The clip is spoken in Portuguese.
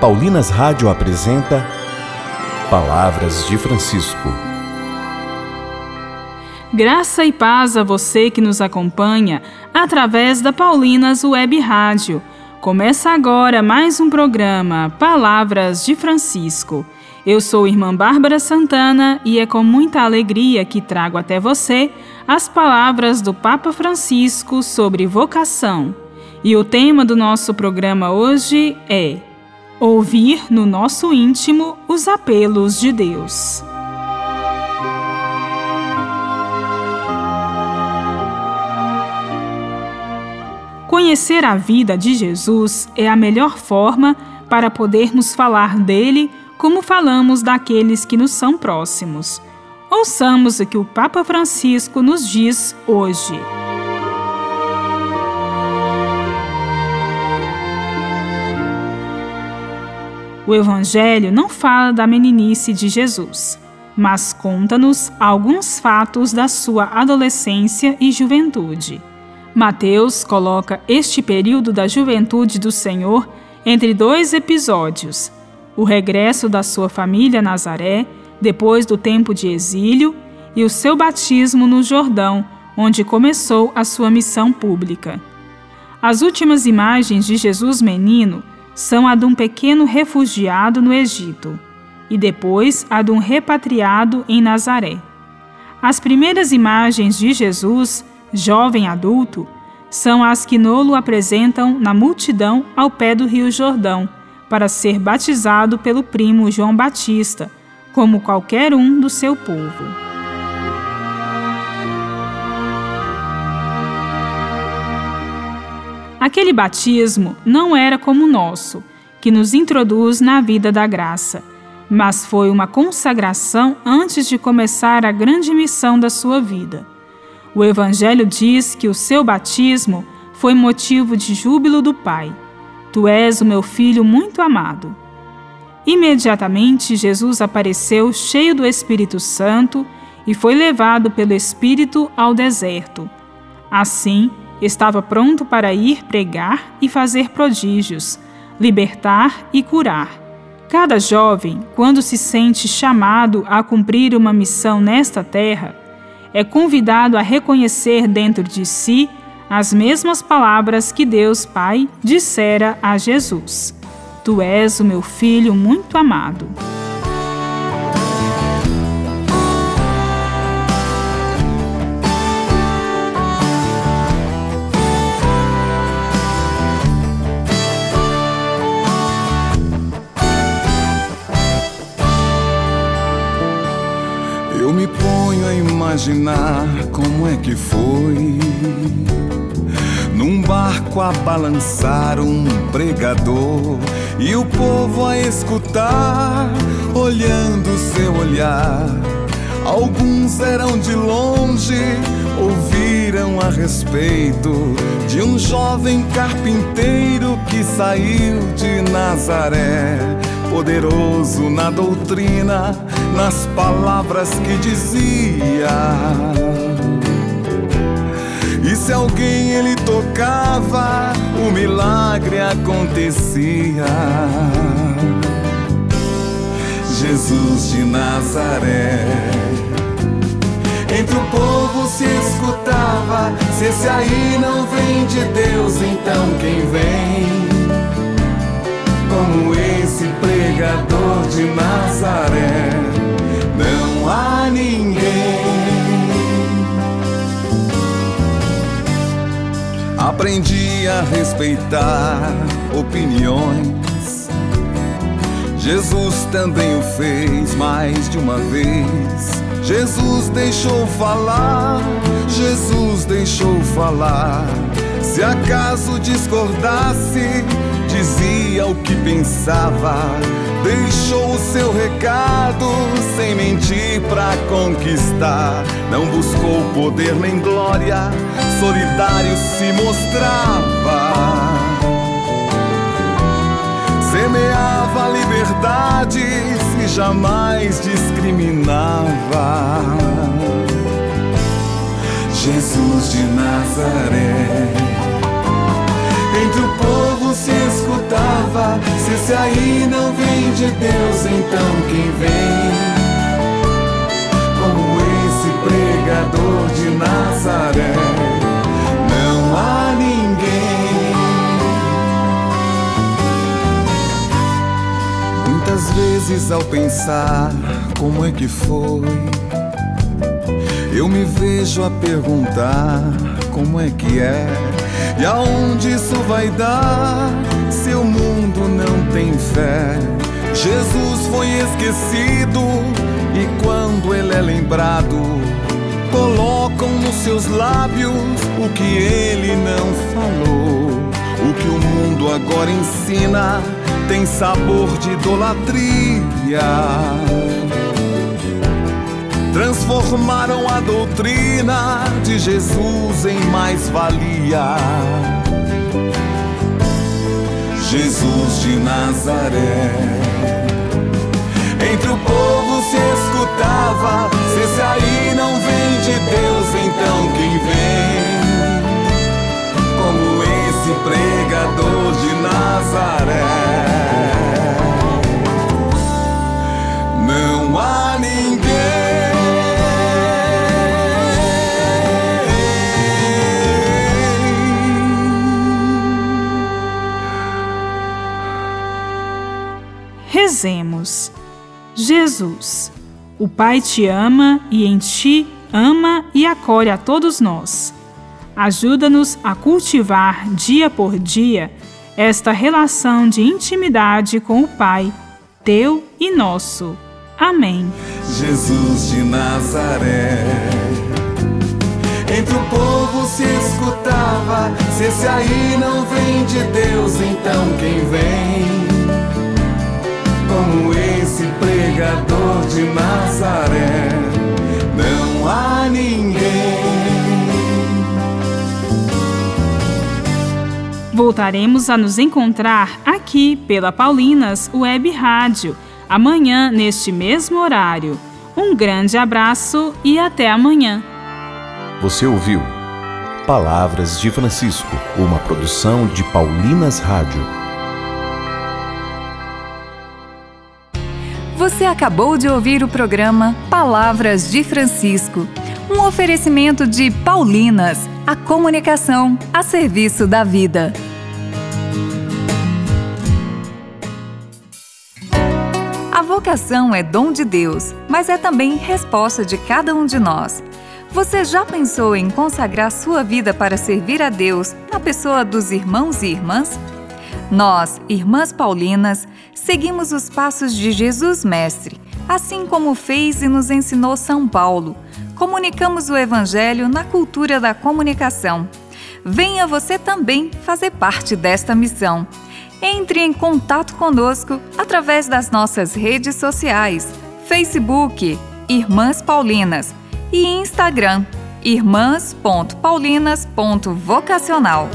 Paulinas Rádio apresenta Palavras de Francisco. Graça e paz a você que nos acompanha através da Paulinas Web Rádio. Começa agora mais um programa Palavras de Francisco. Eu sou irmã Bárbara Santana e é com muita alegria que trago até você as palavras do Papa Francisco sobre vocação. E o tema do nosso programa hoje é Ouvir no nosso íntimo os apelos de Deus. Conhecer a vida de Jesus é a melhor forma para podermos falar dele como falamos daqueles que nos são próximos. Ouçamos o que o Papa Francisco nos diz hoje. O Evangelho não fala da meninice de Jesus, mas conta-nos alguns fatos da sua adolescência e juventude. Mateus coloca este período da juventude do Senhor entre dois episódios: o regresso da sua família a Nazaré, depois do tempo de exílio, e o seu batismo no Jordão, onde começou a sua missão pública. As últimas imagens de Jesus menino são a de um pequeno refugiado no Egito e depois a de um repatriado em Nazaré. As primeiras imagens de Jesus, jovem adulto, são as que Nolo apresentam na multidão ao pé do Rio Jordão, para ser batizado pelo primo João Batista, como qualquer um do seu povo. Aquele batismo não era como o nosso, que nos introduz na vida da graça, mas foi uma consagração antes de começar a grande missão da sua vida. O Evangelho diz que o seu batismo foi motivo de júbilo do Pai. Tu és o meu filho muito amado. Imediatamente Jesus apareceu cheio do Espírito Santo e foi levado pelo Espírito ao deserto. Assim, Estava pronto para ir pregar e fazer prodígios, libertar e curar. Cada jovem, quando se sente chamado a cumprir uma missão nesta terra, é convidado a reconhecer dentro de si as mesmas palavras que Deus Pai dissera a Jesus: Tu és o meu filho muito amado. Imaginar como é que foi. Num barco a balançar um pregador e o povo a escutar, olhando seu olhar. Alguns eram de longe, ouviram a respeito de um jovem carpinteiro que saiu de Nazaré poderoso na doutrina, nas palavras que dizia. E se alguém ele tocava, o milagre acontecia. Jesus de Nazaré. Entre o povo se escutava: se esse aí não vem de Deus, então quem vem? Pregador de Nazaré, não há ninguém. Aprendi a respeitar opiniões. Jesus também o fez mais de uma vez. Jesus deixou falar, Jesus deixou falar. Se acaso discordasse, dizia o que pensava. Deixou o seu recado sem mentir pra conquistar. Não buscou poder nem glória, solidário se mostrava. Semeava liberdades e jamais discriminava. Jesus de Nazaré entre o povo se escutava: se esse aí não vem de Deus, então quem vem? Como esse pregador de Nazaré, não há ninguém. Muitas vezes ao pensar como é que foi, eu me vejo a perguntar como é que é e aonde isso vai dar se o mundo não tem fé? Jesus foi esquecido e quando ele é lembrado, colocam nos seus lábios o que ele não falou. O que o mundo agora ensina tem sabor de idolatria transformaram a doutrina de Jesus em mais-valia. Jesus de Nazaré. Entre o povo se escutava: se esse aí não vem de Deus, então quem vem? Como esse pregador de Nazaré. Rezemos. Jesus, o Pai te ama e em ti ama e acolhe a todos nós. Ajuda-nos a cultivar dia por dia esta relação de intimidade com o Pai, teu e nosso. Amém. Jesus de Nazaré. Entre o povo se escutava: se esse aí não vem de Deus, então quem vem? Como esse pregador de Nazaré. Não há ninguém. Voltaremos a nos encontrar aqui pela Paulinas Web Rádio, amanhã neste mesmo horário. Um grande abraço e até amanhã. Você ouviu Palavras de Francisco, uma produção de Paulinas Rádio. Você acabou de ouvir o programa Palavras de Francisco, um oferecimento de Paulinas, a comunicação a serviço da vida. A vocação é dom de Deus, mas é também resposta de cada um de nós. Você já pensou em consagrar sua vida para servir a Deus na pessoa dos irmãos e irmãs? Nós, irmãs Paulinas, seguimos os passos de Jesus Mestre, assim como fez e nos ensinou São Paulo. Comunicamos o Evangelho na cultura da comunicação. Venha você também fazer parte desta missão. Entre em contato conosco através das nossas redes sociais: Facebook, Irmãs Paulinas e Instagram, irmãs.paulinas.vocacional.